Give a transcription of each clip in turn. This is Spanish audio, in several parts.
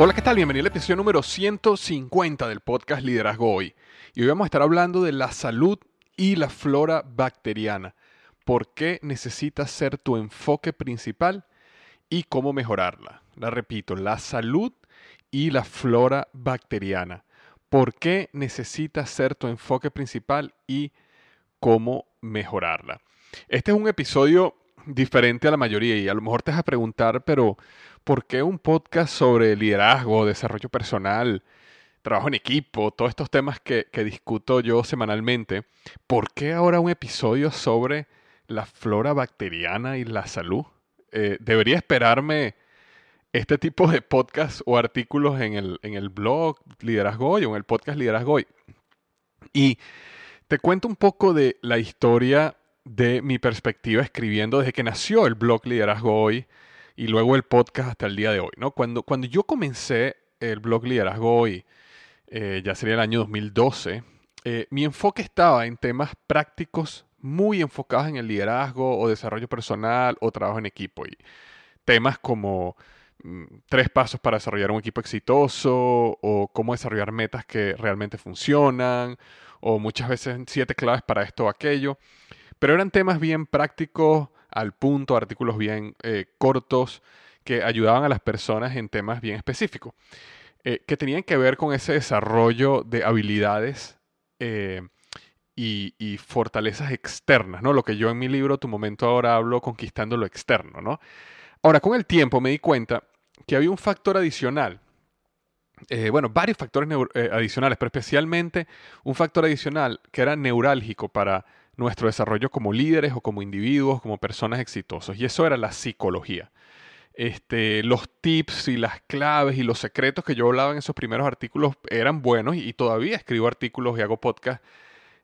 Hola, ¿qué tal? Bienvenido al episodio número 150 del podcast Liderazgo Hoy. Y hoy vamos a estar hablando de la salud y la flora bacteriana. ¿Por qué necesitas ser tu enfoque principal y cómo mejorarla? La repito, la salud y la flora bacteriana. ¿Por qué necesitas ser tu enfoque principal y cómo mejorarla? Este es un episodio diferente a la mayoría y a lo mejor te vas a preguntar, pero ¿por qué un podcast sobre liderazgo, desarrollo personal, trabajo en equipo, todos estos temas que, discuto yo semanalmente? ¿Por qué ahora un episodio sobre la flora bacteriana y la salud? Eh, debería esperarme este tipo de podcast o artículos en el, en el blog Liderazgo Hoy o en el podcast Liderazgo Hoy. Y te cuento un poco de la historia de mi perspectiva escribiendo desde que nació el blog Liderazgo Hoy y luego el podcast hasta el día de hoy. ¿no? Cuando, cuando yo comencé el blog Liderazgo Hoy, eh, ya sería el año 2012, eh, mi enfoque estaba en temas prácticos muy enfocados en el liderazgo o desarrollo personal o trabajo en equipo. Y temas como mm, tres pasos para desarrollar un equipo exitoso o cómo desarrollar metas que realmente funcionan o muchas veces siete claves para esto o aquello. Pero eran temas bien prácticos, al punto, artículos bien eh, cortos que ayudaban a las personas en temas bien específicos, eh, que tenían que ver con ese desarrollo de habilidades eh, y, fortalezas externas, ¿no? Lo que yo en mi libro Tu Momento Ahora hablo conquistando lo externo, ¿no? Ahora, con el tiempo me di cuenta que había un factor adicional bueno, varios factores adicionales, pero especialmente un factor adicional que era neurálgico para nuestro desarrollo como líderes o como individuos, como personas exitosos. Y eso era la psicología. Este, los tips y las claves y los secretos que yo hablaba en esos primeros artículos eran buenos y, todavía escribo artículos y hago podcast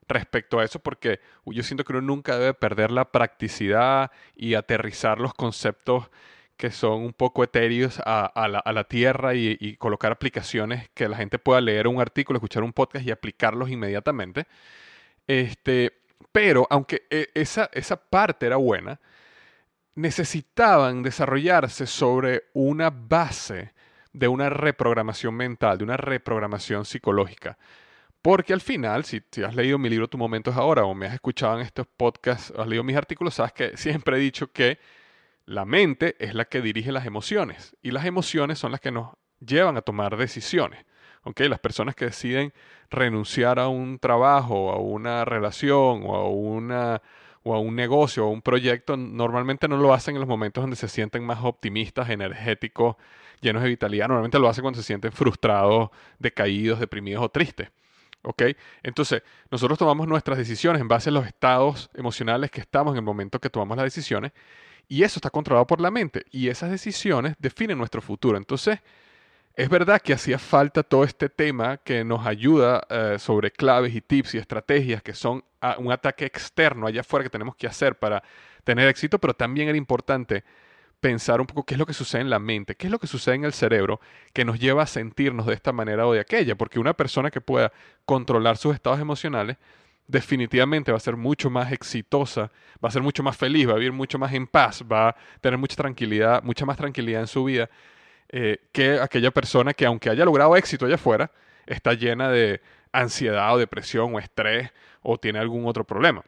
respecto a eso porque yo siento que uno nunca debe perder la practicidad y aterrizar los conceptos que son un poco etéreos a, la, tierra y, y, colocar aplicaciones que la gente pueda leer un artículo, escuchar un podcast y aplicarlos inmediatamente. Este, pero aunque e, esa, esa parte era buena, necesitaban desarrollarse sobre una base de una reprogramación mental, de una reprogramación psicológica. Porque al final, si, si, has leído mi libro Tu Momento es Ahora o me has escuchado en estos podcasts, has leído mis artículos, sabes que siempre he dicho que La mente es la que dirige las emociones y las emociones son las que nos llevan a tomar decisiones. Las personas que deciden renunciar a un trabajo, a una relación o a, una, o a un negocio o un proyecto, normalmente no lo hacen en los momentos donde se sienten más optimistas, energéticos, llenos de vitalidad. Normalmente lo hacen cuando se sienten frustrados, decaídos, deprimidos o tristes. ¿Ok? Entonces, nosotros tomamos nuestras decisiones en base a los estados emocionales que estamos en el momento que tomamos las decisiones y eso está controlado por la mente y esas decisiones definen nuestro futuro. Entonces, es verdad que hacía falta todo este tema que nos ayuda eh, sobre claves y tips y estrategias que son un ataque externo allá afuera que tenemos que hacer para tener éxito, pero también era importante pensar un poco qué es lo que sucede en la mente, qué es lo que sucede en el cerebro que nos lleva a sentirnos de esta manera o de aquella, porque una persona que pueda controlar sus estados emocionales definitivamente va a ser mucho más exitosa, va a ser mucho más feliz, va a vivir mucho más en paz, va a tener mucha tranquilidad, mucha más tranquilidad en su vida eh, que aquella persona que aunque haya logrado éxito allá afuera, está llena de ansiedad o depresión o estrés o tiene algún otro problema.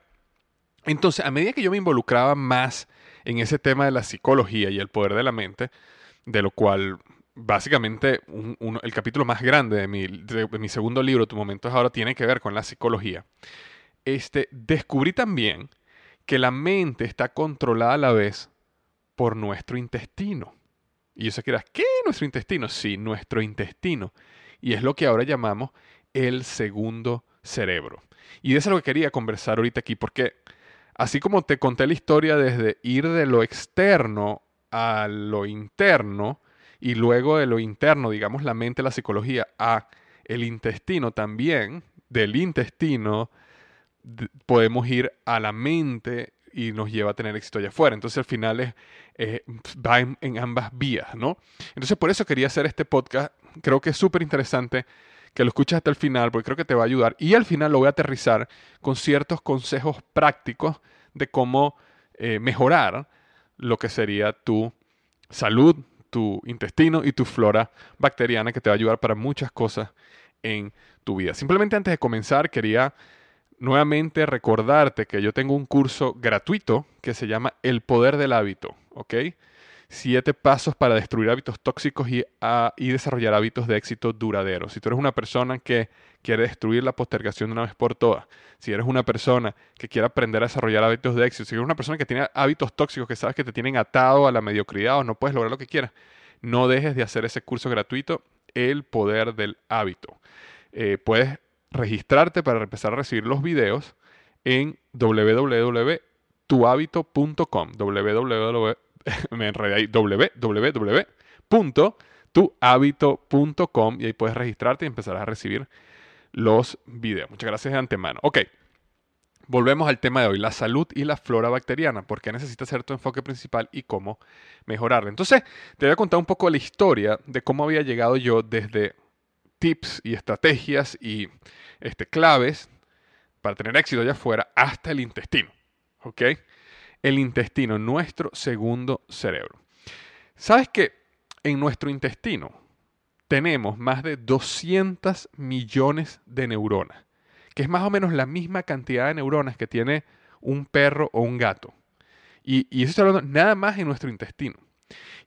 Entonces, a medida que yo me involucraba más en ese tema de la psicología y el poder de la mente, de lo cual básicamente el capítulo más grande de mi, segundo libro, Tu momento es ahora, tiene que ver con la psicología. Este, descubrí también que la mente está controlada a la vez por nuestro intestino. Y yo sé que ¿qué? ¿Nuestro intestino? Sí, nuestro intestino. Y es lo que ahora llamamos el segundo cerebro. Y de eso es lo que quería conversar ahorita aquí, porque Así como te conté la historia desde ir de lo externo a lo interno y luego de lo interno, digamos la mente, la psicología, a el intestino también, del intestino podemos ir a la mente y nos lleva a tener éxito allá afuera. Entonces al final es, va en, ambas vías, ¿no? Entonces por eso quería hacer este podcast. Creo que es súper interesante que lo escuches hasta el final, porque creo que te va a ayudar. Y al final lo voy a aterrizar con ciertos consejos prácticos de cómo eh, mejorar lo que sería tu salud, tu intestino y tu flora bacteriana, que te va a ayudar para muchas cosas en tu vida. Simplemente antes de comenzar, quería nuevamente recordarte que yo tengo un curso gratuito que se llama El Poder del Hábito, ¿ok? siete pasos para destruir hábitos tóxicos y, y, desarrollar hábitos de éxito duraderos. Si tú eres una persona que quiere destruir la postergación de una vez por todas, si eres una persona que quiere aprender a desarrollar hábitos de éxito, si eres una persona que tiene hábitos tóxicos que sabes que te tienen atado a la mediocridad o no puedes lograr lo que quieras, no dejes de hacer ese curso gratuito, El Poder del Hábito. Eh, puedes registrarte para empezar a recibir los videos en www.tuhabito.com www www.tuhabito.com y ahí puedes registrarte y empezarás a recibir los videos. Muchas gracias de antemano. Ok, volvemos al tema de hoy, la salud y la flora bacteriana, por qué necesitas ser tu enfoque principal y cómo mejorarla. Entonces, te voy a contar un poco la historia de cómo había llegado yo desde tips y estrategias y este, claves para tener éxito allá afuera hasta el intestino. ¿Ok? el intestino, nuestro segundo cerebro. ¿Sabes que en nuestro intestino tenemos más de 200 millones de neuronas? Que es más o menos la misma cantidad de neuronas que tiene un perro o un gato. Y, y eso está hablando nada más en nuestro intestino.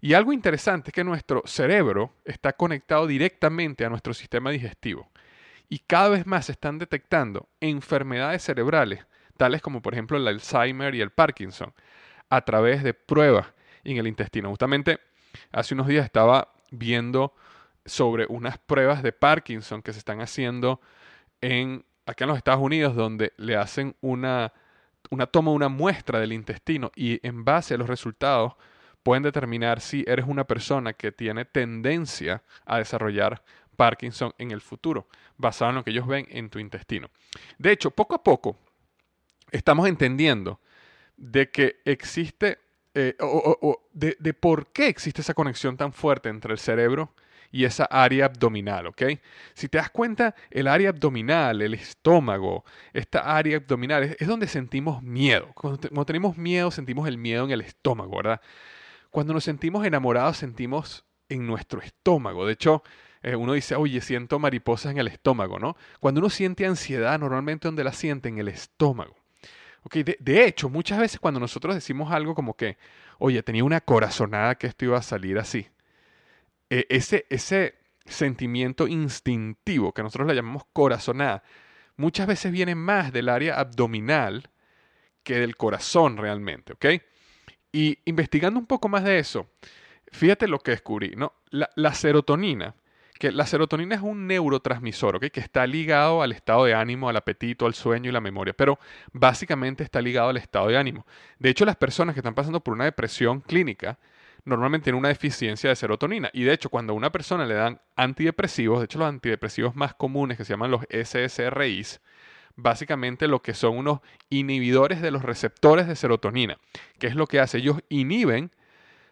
Y algo interesante es que nuestro cerebro está conectado directamente a nuestro sistema digestivo. Y cada vez más se están detectando enfermedades cerebrales tales como por ejemplo el Alzheimer y el Parkinson, a través de pruebas en el intestino. Justamente hace unos días estaba viendo sobre unas pruebas de Parkinson que se están haciendo en, acá en los Estados Unidos, donde le hacen una, una toma, una muestra del intestino y en base a los resultados pueden determinar si eres una persona que tiene tendencia a desarrollar Parkinson en el futuro, basado en lo que ellos ven en tu intestino. De hecho, poco a poco, estamos entendiendo de que existe, eh, o, de, por qué existe esa conexión tan fuerte entre el cerebro y esa área abdominal, ¿ok? Si te das cuenta, el área abdominal, el estómago, esta área abdominal es, donde sentimos miedo. Cuando, tenemos miedo, sentimos el miedo en el estómago, ¿verdad? Cuando nos sentimos enamorados, sentimos en nuestro estómago. De hecho, eh, uno dice, oye, siento mariposas en el estómago, ¿no? Cuando uno siente ansiedad, normalmente donde la siente, en el estómago. Okay, de, hecho, muchas veces cuando nosotros decimos algo como que, oye, tenía una corazonada que esto iba a salir así. E, ese, ese sentimiento instintivo que nosotros le llamamos corazonada, muchas veces viene más del área abdominal que del corazón realmente, ¿ok? Y investigando un poco más de eso, fíjate lo que descubrí, ¿no? La, serotonina, que la serotonina es un neurotransmisor. Que está ligado al estado de ánimo, al apetito, al sueño y la memoria, pero básicamente está ligado al estado de ánimo. De hecho, las personas que están pasando por una depresión clínica, normalmente tienen una deficiencia de serotonina. Y de hecho, cuando a una persona le dan antidepresivos, de hecho los antidepresivos más comunes que se llaman los SSRIs, básicamente lo que son unos inhibidores de los receptores de serotonina. ¿Qué es lo que hace? Ellos inhiben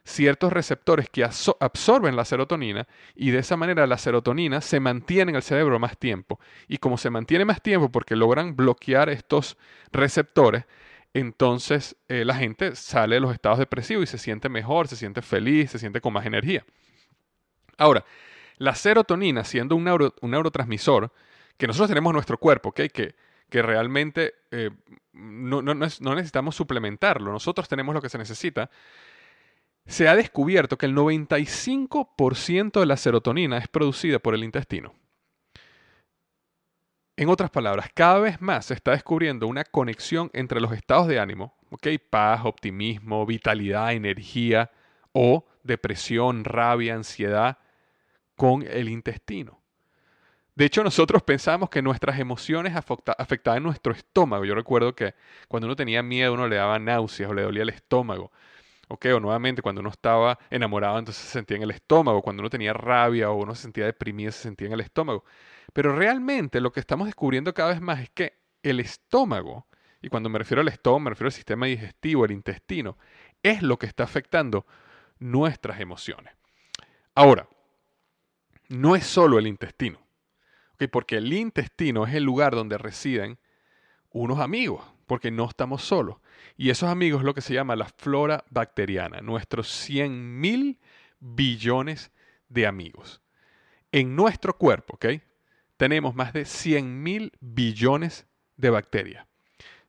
ciertos receptores que absorben la serotonina y de esa manera la serotonina se mantiene en el cerebro más tiempo. Y como se mantiene más tiempo porque logran bloquear estos receptores, entonces eh, la gente sale de los estados depresivos y se siente mejor, se siente feliz, se siente con más energía. Ahora, la serotonina, siendo un, neurotransmisor que nosotros tenemos en nuestro cuerpo, que, que realmente eh, no, no, necesitamos suplementarlo, nosotros tenemos lo que se necesita, se ha descubierto que el 95% de la serotonina es producida por el intestino. En otras palabras, cada vez más se está descubriendo una conexión entre los estados de ánimo, paz, optimismo, vitalidad, energía o depresión, rabia, ansiedad con el intestino. De hecho, nosotros pensamos que nuestras emociones afectaban nuestro estómago. Yo recuerdo que cuando uno tenía miedo, uno le daba náuseas o le dolía el estómago. O nuevamente, cuando uno estaba enamorado, entonces se sentía en el estómago. Cuando uno tenía rabia o uno se sentía deprimido, se sentía en el estómago. Pero realmente lo que estamos descubriendo cada vez más es que el estómago, y cuando me refiero al estómago, me refiero al sistema digestivo, el intestino, es lo que está afectando nuestras emociones. Ahora, no es solo el intestino, porque el intestino es el lugar donde residen unos amigos, porque no estamos solos. Y esos amigos es lo que se llama la flora bacteriana, nuestros 100 mil billones de amigos. En nuestro cuerpo, ¿ok? tenemos más de 100 mil billones de bacterias.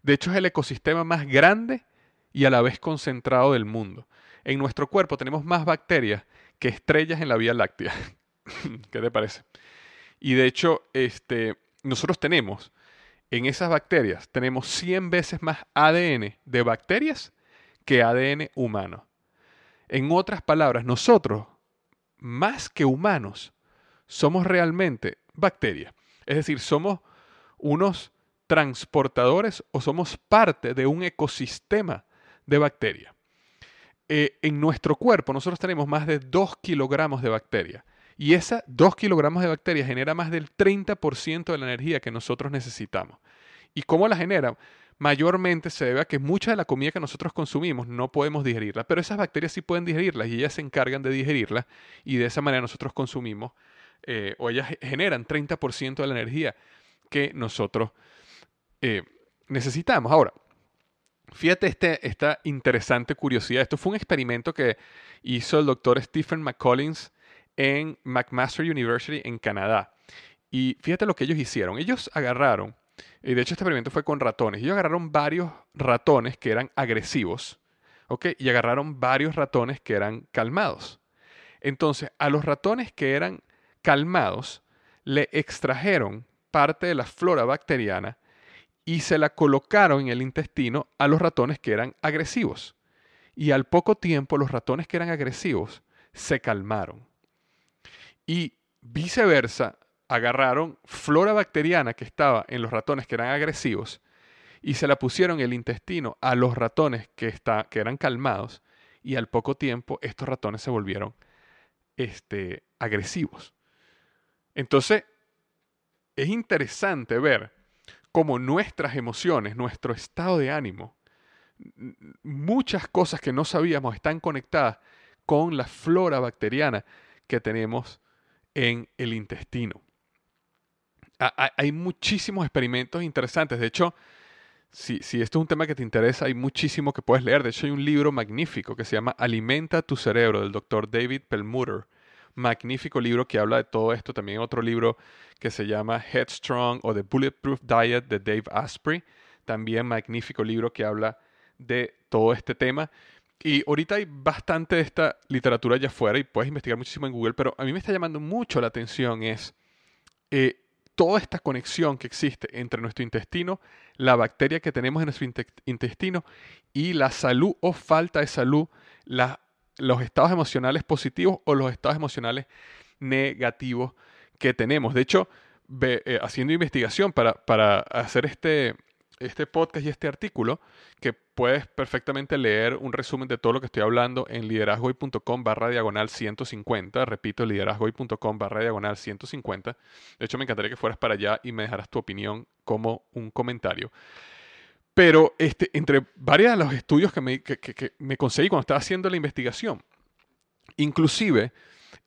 De hecho, es el ecosistema más grande y a la vez concentrado del mundo. En nuestro cuerpo tenemos más bacterias que estrellas en la Vía Láctea. ¿Qué te parece? Y de hecho, este, nosotros tenemos en esas bacterias, tenemos 100 veces más ADN de bacterias que ADN humano. En otras palabras, nosotros, más que humanos, somos realmente bacterias. Es decir, somos unos transportadores o somos parte de un ecosistema de bacterias. Eh, en nuestro cuerpo nosotros tenemos más de 2 kilogramos de bacterias y esa 2 kilogramos de bacterias genera más del 30% de la energía que nosotros necesitamos. ¿Y cómo la genera? Mayormente se debe a que mucha de la comida que nosotros consumimos no podemos digerirla, pero esas bacterias sí pueden digerirla y ellas se encargan de digerirla y de esa manera nosotros consumimos eh, o ellas generan 30% de la energía que nosotros eh, necesitamos. Ahora, fíjate este, esta interesante curiosidad. Esto fue un experimento que hizo el doctor Stephen McCollins en McMaster University en Canadá. Y fíjate lo que ellos hicieron. Ellos agarraron, y de hecho este experimento fue con ratones, ellos agarraron varios ratones que eran agresivos, ¿ok? Y agarraron varios ratones que eran calmados. Entonces, a los ratones que eran calmados, le extrajeron parte de la flora bacteriana y se la colocaron en el intestino a los ratones que eran agresivos. Y al poco tiempo los ratones que eran agresivos se calmaron. Y viceversa, agarraron flora bacteriana que estaba en los ratones que eran agresivos y se la pusieron en el intestino a los ratones que, que eran calmados y al poco tiempo estos ratones se volvieron este, agresivos. Entonces, es interesante ver cómo nuestras emociones, nuestro estado de ánimo, muchas cosas que no sabíamos están conectadas con la flora bacteriana que tenemos en el intestino. Hay muchísimos experimentos interesantes. De hecho, si, si, esto es un tema que te interesa, hay muchísimo que puedes leer. De hecho, hay un libro magnífico que se llama Alimenta tu cerebro del doctor David Perlmutter magnífico libro que habla de todo esto. También otro libro que se llama Headstrong o The Bulletproof Diet de Dave Asprey. También magnífico libro que habla de todo este tema. Y ahorita hay bastante de esta literatura allá afuera y puedes investigar muchísimo en Google, pero a mí me está llamando mucho la atención es eh, toda esta conexión que existe entre nuestro intestino, la bacteria que tenemos en nuestro intestino y la salud o falta de salud, los estados emocionales positivos o los estados emocionales negativos que tenemos. De hecho, eh, haciendo investigación para, para hacer este, este podcast y este artículo, que puedes perfectamente leer un resumen de todo lo que estoy hablando en liderazgoy.com barra diagonal 150. Repito, liderazgoy.com barra diagonal 150. De hecho, me encantaría que fueras para allá y me dejaras tu opinión como un comentario. Pero este, entre varios de los estudios que me, que me conseguí cuando estaba haciendo la investigación, inclusive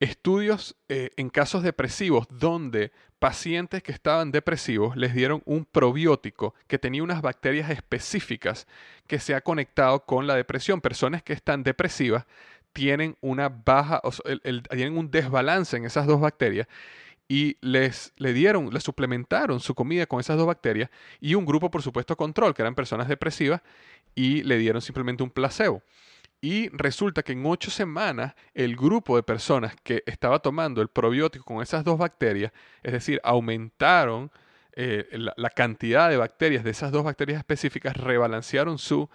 estudios eh, en casos depresivos donde pacientes que estaban depresivos les dieron un probiótico que tenía unas bacterias específicas que se ha conectado con la depresión. Personas que están depresivas tienen una baja, tienen un desbalance en esas dos bacterias y les le dieron, les suplementaron su comida con esas dos bacterias y un grupo, por supuesto, control, que eran personas depresivas, y le dieron simplemente un placebo. Y resulta que en ocho semanas el grupo de personas que estaba tomando el probiótico con esas dos bacterias, es decir, aumentaron eh, la, cantidad de bacterias de esas dos bacterias específicas, rebalancearon su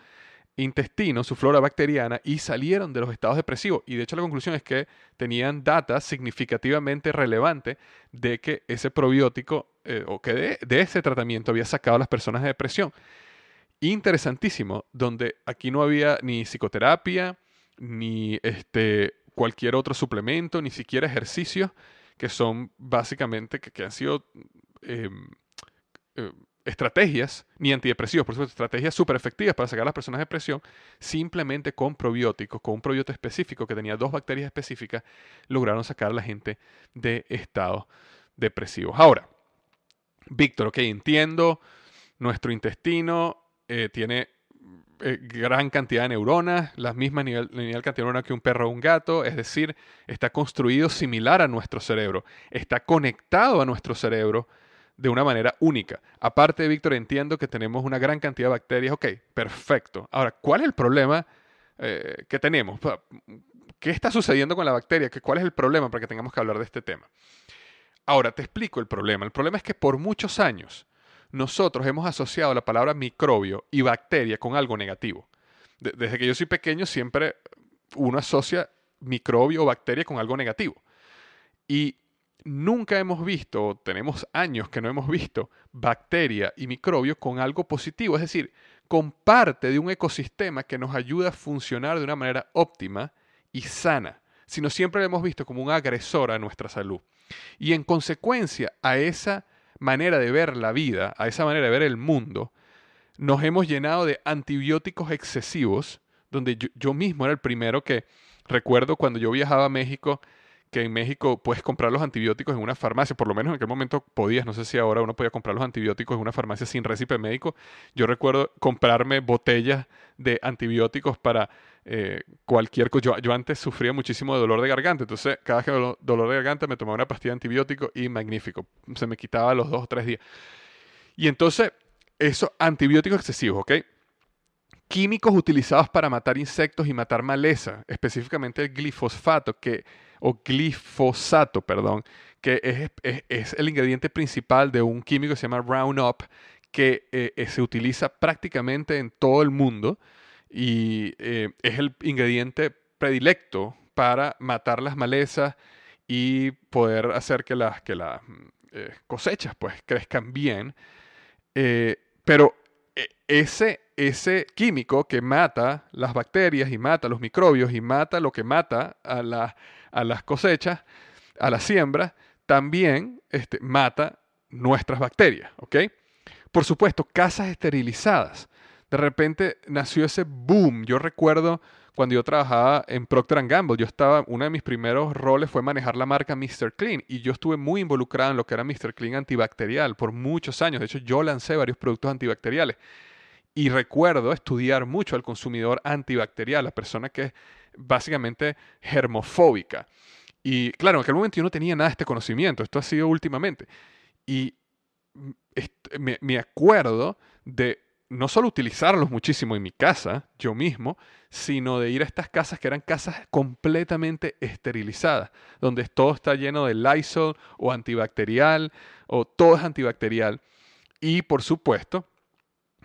intestino, su flora bacteriana y salieron de los estados depresivos. Y de hecho la conclusión es que tenían data significativamente relevante de que ese probiótico eh, o que de, de, ese tratamiento había sacado a las personas de depresión interesantísimo, donde aquí no había ni psicoterapia, ni este, cualquier otro suplemento, ni siquiera ejercicios, que son básicamente, que, han sido em, eh, estrategias, ni antidepresivos, por supuesto, estrategias súper efectivas para sacar a las personas de depresión, simplemente con probióticos, con un probiótico específico que tenía dos bacterias específicas, lograron sacar a la gente de estados depresivos. Ahora, Víctor, ok, entiendo, nuestro intestino eh, tiene eh, gran cantidad de neuronas, la misma nivel, nivel cantidad de neuronas que un perro o un gato, es decir, está construido similar a nuestro cerebro, está conectado a nuestro cerebro de una manera única. Aparte, Víctor, entiendo que tenemos una gran cantidad de bacterias, ok, perfecto. Ahora, ¿cuál es el problema eh, que tenemos? ¿Qué está sucediendo con la bacteria? ¿Cuál es el problema para que tengamos que hablar de este tema? Ahora, te explico el problema. El problema es que por muchos años, nosotros hemos asociado la palabra microbio y bacteria con algo negativo. desde que yo soy pequeño siempre uno asocia microbio o bacteria con algo negativo. Y nunca hemos visto, tenemos años que no hemos visto, bacteria y microbio con algo positivo, es decir, con parte de un ecosistema que nos ayuda a funcionar de una manera óptima y sana, sino siempre lo hemos visto como un agresor a nuestra salud. Y en consecuencia a esa manera de ver la vida, a esa manera de ver el mundo, nos hemos llenado de antibióticos excesivos, donde yo, mismo era el primero que recuerdo cuando yo viajaba a México, que en México puedes comprar los antibióticos en una farmacia, por lo menos en aquel momento podías, no sé si ahora uno podía comprar los antibióticos en una farmacia sin récipe médico. Yo recuerdo comprarme botellas de antibióticos para eh, cualquier cosa. Yo, antes sufría muchísimo de dolor de garganta, entonces cada vez dolor de garganta me tomaba una pastilla de antibiótico y magnífico, se me quitaba los dos o tres días. Y entonces, eso, antibióticos excesivos, ¿ok? Químicos utilizados para matar insectos y matar maleza, específicamente el glifosfato, que, o glifosato, perdón, que es, es, el ingrediente principal de un químico que se llama Roundup, que eh, eh, se utiliza prácticamente en todo el mundo y eh, es el ingrediente predilecto para matar las malezas y poder hacer que las, que las eh, cosechas pues crezcan bien. Eh, pero ese, ese químico que mata las bacterias y mata los microbios y mata lo que mata a, a las cosechas, a la siembra, también este, mata nuestras bacterias. Por supuesto, casas esterilizadas de repente nació ese boom. Yo recuerdo cuando yo trabajaba en Procter Gamble, yo estaba, uno de mis primeros roles fue manejar la marca Mr. Clean y yo estuve muy involucrado en lo que era Mr. Clean antibacterial por muchos años. De hecho, yo lancé varios productos antibacteriales. Y recuerdo estudiar mucho al consumidor antibacterial, la persona que es básicamente germofóbica. Y claro, en aquel momento yo no tenía nada de este conocimiento, esto ha sido últimamente. Y me, me acuerdo de no solo utilizarlos muchísimo en mi casa, yo mismo, sino de ir a estas casas que eran casas completamente esterilizadas, donde todo está lleno de Lysol o antibacterial, o todo es antibacterial. Y por supuesto,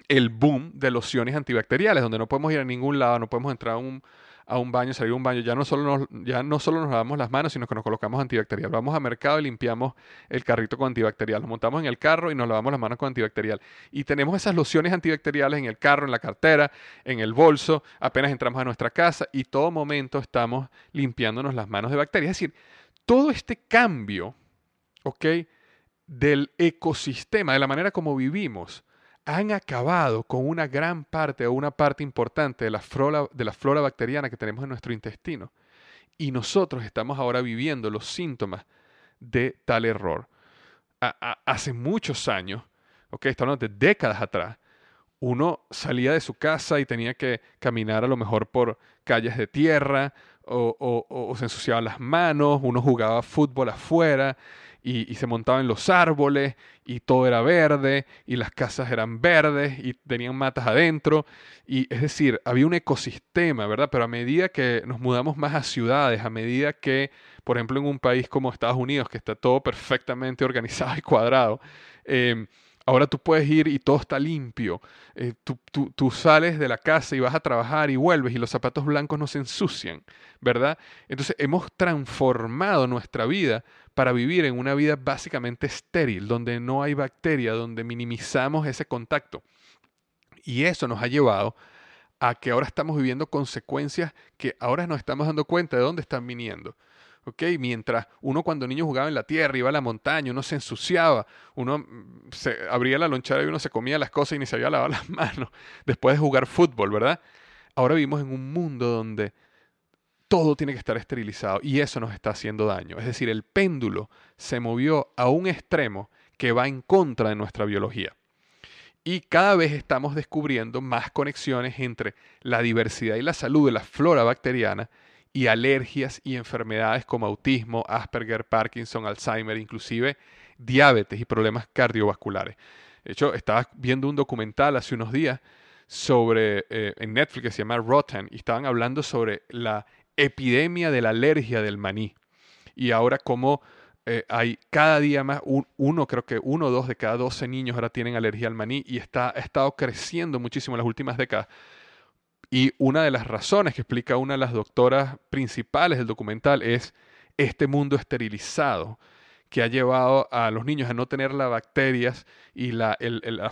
el boom de lociones antibacteriales, donde no podemos ir a ningún lado, no podemos entrar a un, a un baño, salir a un baño, ya no, solo nos, ya no solo nos lavamos las manos, sino que nos colocamos antibacterial. Vamos al mercado y limpiamos el carrito con antibacterial. Nos montamos en el carro y nos lavamos las manos con antibacterial. Y tenemos esas lociones antibacteriales en el carro, en la cartera, en el bolso, apenas entramos a nuestra casa y todo momento estamos limpiándonos las manos de bacterias. Es decir, todo este cambio, ¿ok? Del ecosistema, de la manera como vivimos, han acabado con una gran parte o una parte importante de la, flora, de la flora bacteriana que tenemos en nuestro intestino. Y nosotros estamos ahora viviendo los síntomas de tal error. hace muchos años, ok, estamos de décadas atrás, uno salía de su casa y tenía que caminar a lo mejor por calles de tierra o, o se ensuciaba las manos, uno jugaba fútbol afuera y, se montaba en los árboles y todo era verde y las casas eran verdes y tenían matas adentro. Y es decir, había un ecosistema, ¿verdad? Pero a medida que nos mudamos más a ciudades, a medida que, por ejemplo, en un país como Estados Unidos, que está todo perfectamente organizado y cuadrado, eh, Ahora tú puedes ir y todo está limpio. Eh, tú, sales de la casa y vas a trabajar y vuelves y los zapatos blancos no se ensucian, ¿verdad? Entonces hemos transformado nuestra vida para vivir en una vida básicamente estéril, donde no hay bacteria, donde minimizamos ese contacto. Y eso nos ha llevado a que ahora estamos viviendo consecuencias que ahora nos estamos dando cuenta de dónde están viniendo. Mientras uno cuando niño jugaba en la tierra, iba a la montaña, uno se ensuciaba, uno mm, se abría la lonchera y uno se comía las cosas y ni se había lavado las manos después de jugar fútbol, ¿verdad? Ahora vivimos en un mundo donde todo tiene que estar esterilizado y eso nos está haciendo daño. Es decir, el péndulo se movió a un extremo que va en contra de nuestra biología. Y cada vez estamos descubriendo más conexiones entre la diversidad y la salud de la flora bacteriana y alergias y enfermedades como autismo, Asperger, Parkinson, Alzheimer, inclusive diabetes y problemas cardiovasculares. De hecho, estaba viendo un documental hace unos días sobre eh, en Netflix que se llama Rotten y estaban hablando sobre la epidemia de la alergia del maní. Y ahora como eh, hay cada día más, uno, creo que uno o dos de cada 12 niños ahora tienen alergia al maní y está, ha estado creciendo muchísimo en las últimas décadas. Y una de las razones que explica una de las doctoras principales del documental es este mundo esterilizado que ha llevado a los niños a no tener las bacterias y la,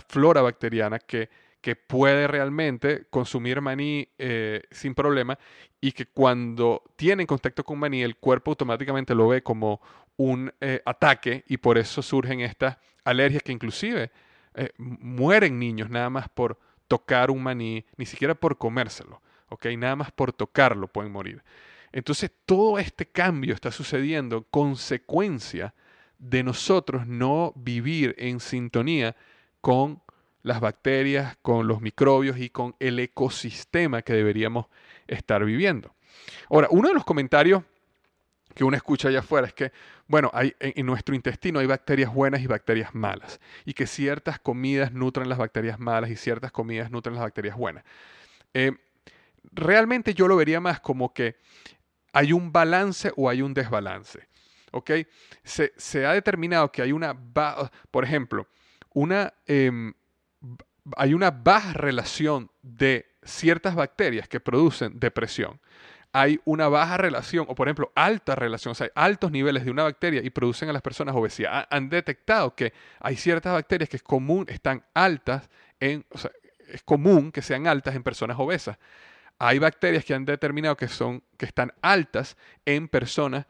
flora bacteriana que, que, puede realmente consumir maní eh, sin problema y que cuando tienen contacto con maní el cuerpo automáticamente lo ve como un eh, ataque y por eso surgen estas alergias que inclusive eh, mueren niños nada más por tocar un maní, ni siquiera por comérselo, ¿ok? Nada más por tocarlo pueden morir. Entonces todo este cambio está sucediendo consecuencia de nosotros no vivir en sintonía con las bacterias, con los microbios y con el ecosistema que deberíamos estar viviendo. Ahora, uno de los comentarios que uno escucha allá afuera es que, bueno, hay, en, nuestro intestino hay bacterias buenas y bacterias malas, y que ciertas comidas nutren las bacterias malas y ciertas comidas nutren las bacterias buenas. Eh, realmente yo lo vería más como que hay un balance o hay un desbalance. ¿Ok? Se, ha determinado que hay una, por ejemplo, una, em, hay una baja relación de ciertas bacterias que producen depresión hay una baja relación, o por ejemplo, alta relación, o sea, altos niveles de una bacteria y producen a las personas obesidad. Han detectado que hay ciertas bacterias que es común, están altas en, o sea, es común que sean altas en personas obesas. Hay bacterias que han determinado que son, que están altas en personas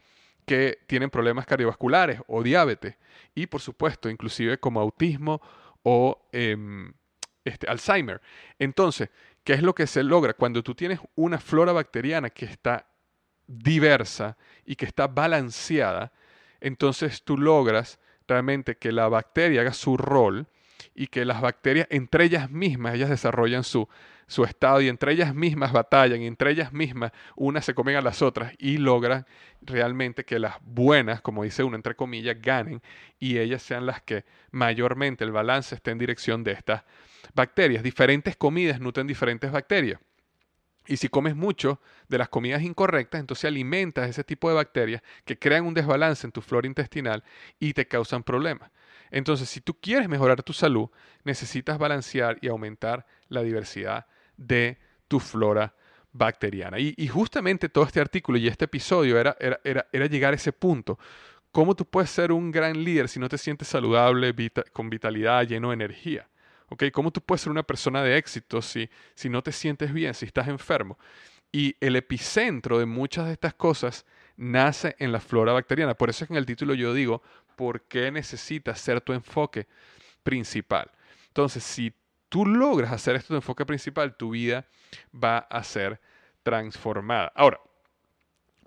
que tienen problemas cardiovasculares o diabetes. Y por supuesto, inclusive como autismo o em, este, Alzheimer. Entonces, ¿Qué es lo que se logra cuando tú tienes una flora bacteriana que está diversa y que está balanceada? Entonces tú logras realmente que la bacteria haga su rol y que las bacterias entre ellas mismas, ellas desarrollan su, su estado y entre ellas mismas batallan y entre ellas mismas unas se comen a las otras y logran realmente que las buenas, como dice uno entre comillas, ganen y ellas sean las que mayormente el balance esté en dirección de estas bacterias. Diferentes comidas nutren diferentes bacterias. Y si comes mucho de las comidas incorrectas, entonces alimentas ese tipo de bacterias que crean un desbalance en tu flora intestinal y te causan problemas. Entonces, si tú quieres mejorar tu salud, necesitas balancear y aumentar la diversidad de tu flora bacteriana. Y, justamente todo este artículo y este episodio era, era, llegar a ese punto. ¿Cómo tú puedes ser un gran líder si no te sientes saludable, con vitalidad, lleno de energía? ¿Cómo tú puedes ser una persona de éxito si, si no te sientes bien, si estás enfermo? Y el epicentro de muchas de estas cosas nace en la flora bacteriana. Por eso es que en el título yo digo, ¿por qué necesitas ser tu enfoque principal? Entonces, si tú logras hacer esto tu enfoque principal, tu vida va a ser transformada. Ahora,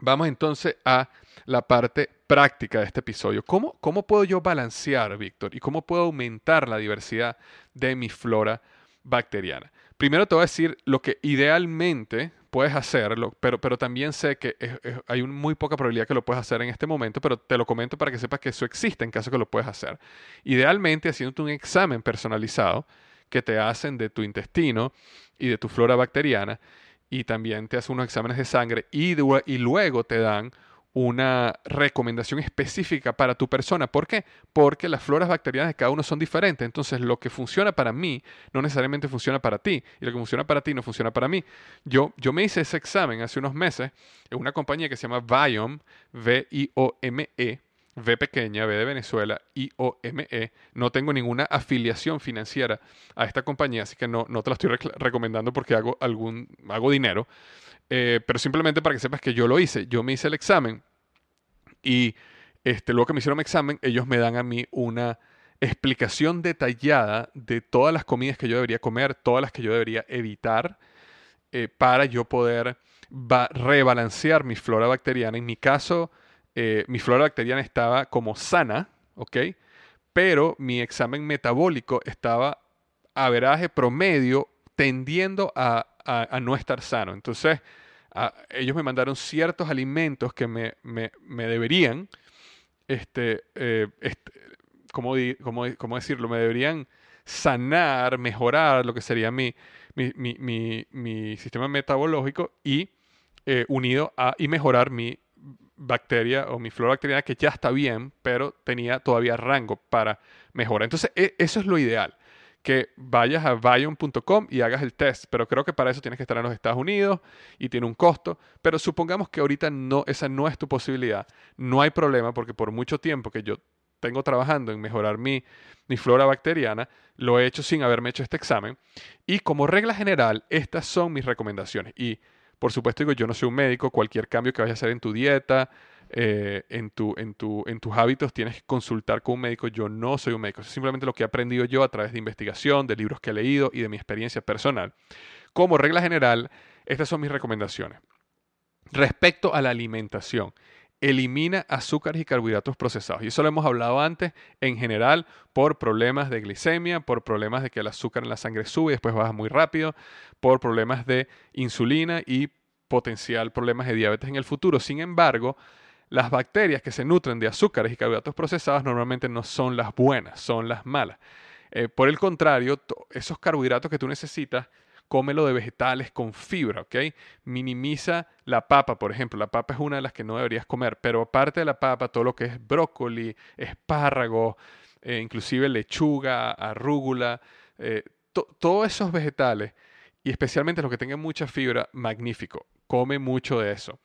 vamos entonces a la parte práctica de este episodio. ¿Cómo, puedo yo balancear, Víctor? ¿Y cómo puedo aumentar la diversidad de mi flora bacteriana? Primero te voy a decir lo que idealmente puedes hacerlo, pero, pero también sé que hay muy poca probabilidad que lo puedas hacer en este momento, pero te lo comento para que sepas que eso existe en caso que lo puedas hacer. Idealmente haciéndote un examen personalizado que te hacen de tu intestino y de tu flora bacteriana y también te hacen unos exámenes de sangre y, y luego te dan una recomendación específica para tu persona. ¿Por qué? Porque las floras bacterianas de cada uno son diferentes. Entonces, lo que funciona para mí no necesariamente funciona para ti. Y lo que funciona para ti no funciona para mí. Yo, yo me hice ese examen hace unos meses en una compañía que se llama Viome, V-I-O-M-E, V pequeña, V de Venezuela, I-O-M-E. No tengo ninguna afiliación financiera a esta compañía, así que no, no te la estoy recomendando porque hago, algún, hago dinero. Eh, pero simplemente para que sepas que yo lo hice. Yo me hice el examen y este, luego que me hicieron el examen, ellos me dan a mí una explicación detallada de todas las comidas que yo debería comer, todas las que yo debería evitar eh, para yo poder rebalancear mi flora bacteriana. En mi caso, eh, mi flora bacteriana estaba como sana, ¿ok? Pero mi examen metabólico estaba a veraje promedio tendiendo a a, no estar sano. Entonces, ellos me mandaron ciertos alimentos que me, deberían, este, eh, este ¿cómo, decirlo? Me deberían sanar, mejorar lo que sería mi, mi, sistema metabológico y eh, unido a y mejorar mi bacteria o mi flora bacteriana que ya está bien, pero tenía todavía rango para mejorar. Entonces, e, eso es lo ideal que vayas a Vion.com y hagas el test, pero creo que para eso tienes que estar en los Estados Unidos y tiene un costo, pero supongamos que ahorita no, esa no es tu posibilidad, no hay problema porque por mucho tiempo que yo tengo trabajando en mejorar mi, mi flora bacteriana, lo he hecho sin haberme hecho este examen y como regla general, estas son mis recomendaciones y por supuesto digo, yo no soy un médico, cualquier cambio que vayas a hacer en tu dieta, eh, en, tu, en, tu, en tus hábitos tienes que consultar con un médico. Yo no soy un médico, es simplemente lo que he aprendido yo a través de investigación, de libros que he leído y de mi experiencia personal. Como regla general, estas son mis recomendaciones. Respecto a la alimentación, elimina azúcares y carbohidratos procesados. Y eso lo hemos hablado antes, en general, por problemas de glicemia, por problemas de que el azúcar en la sangre sube y después baja muy rápido, por problemas de insulina y potencial problemas de diabetes en el futuro. Sin embargo, las bacterias que se nutren de azúcares y carbohidratos procesados normalmente no son las buenas, son las malas. Eh, por el contrario, esos carbohidratos que tú necesitas, cómelo de vegetales con fibra, ¿ok? Minimiza la papa, por ejemplo. La papa es una de las que no deberías comer, pero aparte de la papa, todo lo que es brócoli, espárrago, eh, inclusive lechuga, arrúgula, eh, todos esos vegetales, y especialmente los que tengan mucha fibra, magnífico. Come mucho de eso.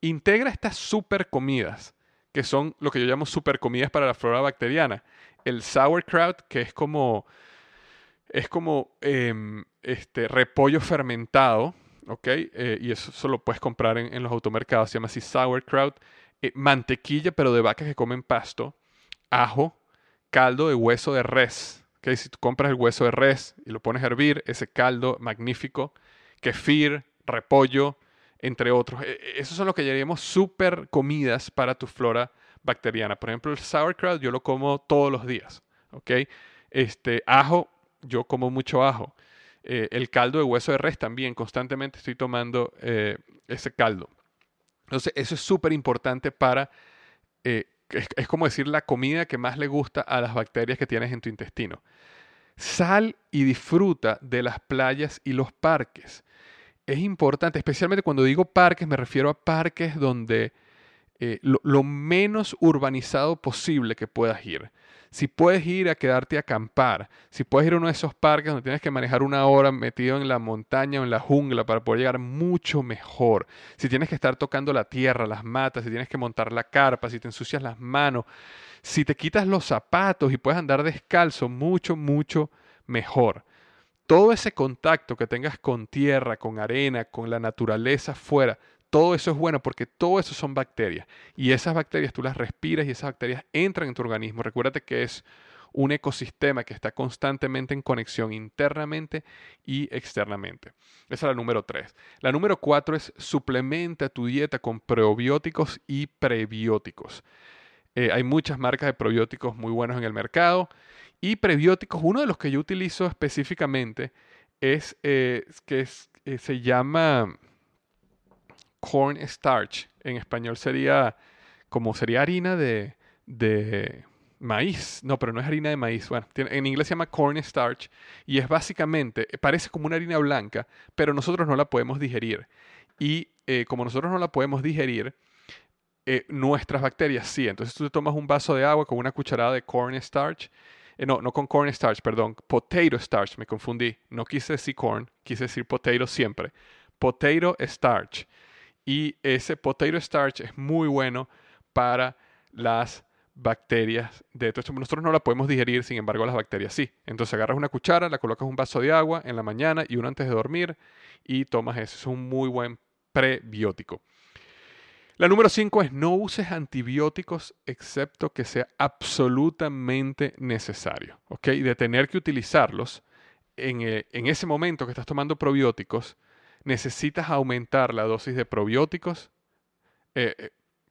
Integra estas super comidas, que son lo que yo llamo super comidas para la flora bacteriana. El sauerkraut, que es como, es como em, este, repollo fermentado, ¿ok? Eh, y eso, lo puedes comprar en, los automercados, se llama así sauerkraut. Eh, mantequilla, pero de vacas que comen pasto. Ajo, caldo de hueso de res. ¿okay? Si tú compras el hueso de res y lo pones a hervir, ese caldo magnífico. Kefir, repollo, entre otros. E, e, esos son lo que llamaríamos super comidas para tu flora bacteriana. Por ejemplo, el sauerkraut yo lo como todos los días. ¿ok? Este, ajo, yo como mucho ajo. Eh, el caldo de hueso de res también, constantemente estoy tomando eh, ese caldo. Entonces, eso es súper importante para, eh, es, como decir, la comida que más le gusta a las bacterias que tienes en tu intestino. Sal y disfruta de las playas y los parques. Es importante, especialmente cuando digo parques, me refiero a parques donde eh, lo, menos urbanizado posible que puedas ir. Si puedes ir a quedarte a acampar, si puedes ir a uno de esos parques donde tienes que manejar una hora metido en la montaña o en la jungla para poder llegar mucho mejor. Si tienes que estar tocando la tierra, las matas, si tienes que montar la carpa, si te ensucias las manos, si te quitas los zapatos y puedes andar descalzo, mucho, mucho mejor. Todo ese contacto que tengas con tierra, con arena, con la naturaleza fuera, todo eso es bueno porque todo eso son bacterias. Y esas bacterias tú las respiras y esas bacterias entran en tu organismo. Recuérdate que es un ecosistema que está constantemente en conexión internamente y externamente. Esa es la número tres. La número cuatro es suplementa tu dieta con probióticos y prebióticos. Eh, hay muchas marcas de probióticos muy buenos en el mercado. Y prebióticos, uno de los que yo utilizo específicamente es eh, que eh, se llama corn starch. En español sería como sería harina de, de maíz. No, pero no es harina de maíz. Bueno, en inglés se llama corn starch y es básicamente, parece como una harina blanca, pero nosotros no la podemos digerir. Y eh, como nosotros no la podemos digerir, eh, nuestras bacterias sí. Entonces tú te tomas un vaso de agua con una cucharada de corn starch. Eh, no, no con corn starch, perdón, potato starch, me confundí. No quise decir corn, quise decir potato siempre. Potato starch y ese potato starch es muy bueno para las bacterias de esto. Nosotros no la podemos digerir, sin embargo las bacterias sí. Entonces agarras una cuchara, la colocas un vaso de agua en la mañana y uno antes de dormir y tomas eso. Es un muy buen prebiótico. La número 5 es no uses antibióticos excepto que sea absolutamente necesario. ¿ok? De tener que utilizarlos en, eh, en ese momento que estás tomando probióticos, necesitas aumentar la dosis de probióticos. Eh, eh,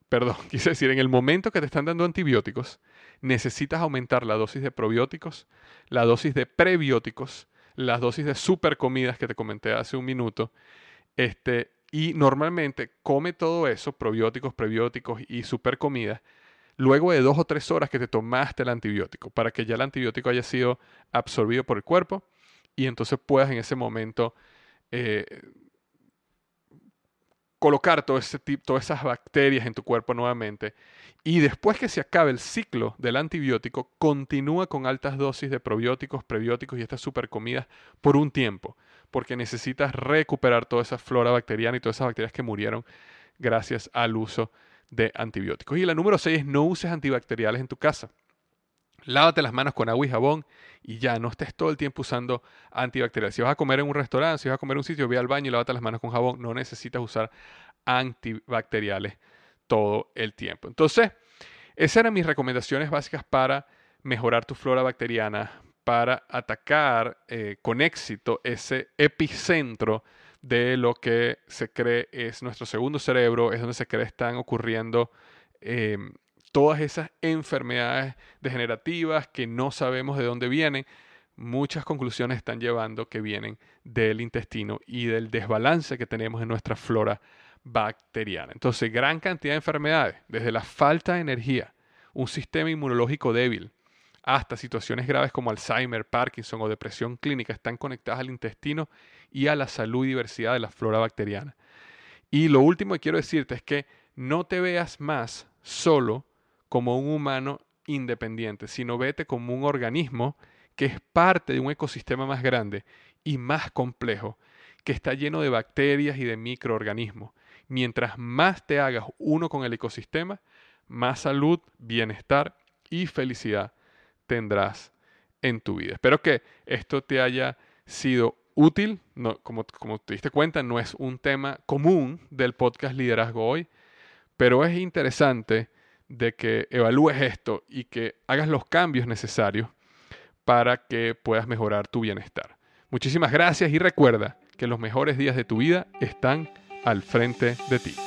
perdón, quise decir, en el momento que te están dando antibióticos, necesitas aumentar la dosis de probióticos, la dosis de prebióticos, las dosis de supercomidas que te comenté hace un minuto. Este, y normalmente come todo eso, probióticos, prebióticos y supercomidas, luego de dos o tres horas que te tomaste el antibiótico, para que ya el antibiótico haya sido absorbido por el cuerpo y entonces puedas en ese momento eh, colocar todo ese tipo, todas esas bacterias en tu cuerpo nuevamente. Y después que se acabe el ciclo del antibiótico, continúa con altas dosis de probióticos, prebióticos y estas supercomidas por un tiempo, porque necesitas recuperar toda esa flora bacteriana y todas esas bacterias que murieron gracias al uso de antibióticos. Y la número 6 es no uses antibacteriales en tu casa. Lávate las manos con agua y jabón y ya no estés todo el tiempo usando antibacteriales. Si vas a comer en un restaurante, si vas a comer en un sitio, ve al baño y lávate las manos con jabón. No necesitas usar antibacteriales todo el tiempo. Entonces, esas eran mis recomendaciones básicas para mejorar tu flora bacteriana, para atacar eh, con éxito ese epicentro de lo que se cree es nuestro segundo cerebro, es donde se cree están ocurriendo em, todas esas enfermedades degenerativas que no sabemos de dónde vienen, muchas conclusiones están llevando que vienen del intestino y del desbalance que tenemos en nuestra flora bacteriana. Entonces, gran cantidad de enfermedades, desde la falta de energía, un sistema inmunológico débil, hasta situaciones graves como Alzheimer, Parkinson o depresión clínica, están conectadas al intestino y a la salud y diversidad de la flora bacteriana. Y lo último que quiero decirte es que no te veas más solo como un humano independiente, sino vete como un organismo que es parte de un ecosistema más grande y más complejo, que está lleno de bacterias y de microorganismos. Mientras más te hagas uno con el ecosistema, más salud, bienestar y felicidad tendrás en tu vida. Espero que esto te haya sido útil. Como, como te diste cuenta, no es un tema común del podcast Liderazgo Hoy, pero es interesante de que evalúes esto y que hagas los cambios necesarios para que puedas mejorar tu bienestar. Muchísimas gracias y recuerda que los mejores días de tu vida están al frente de ti.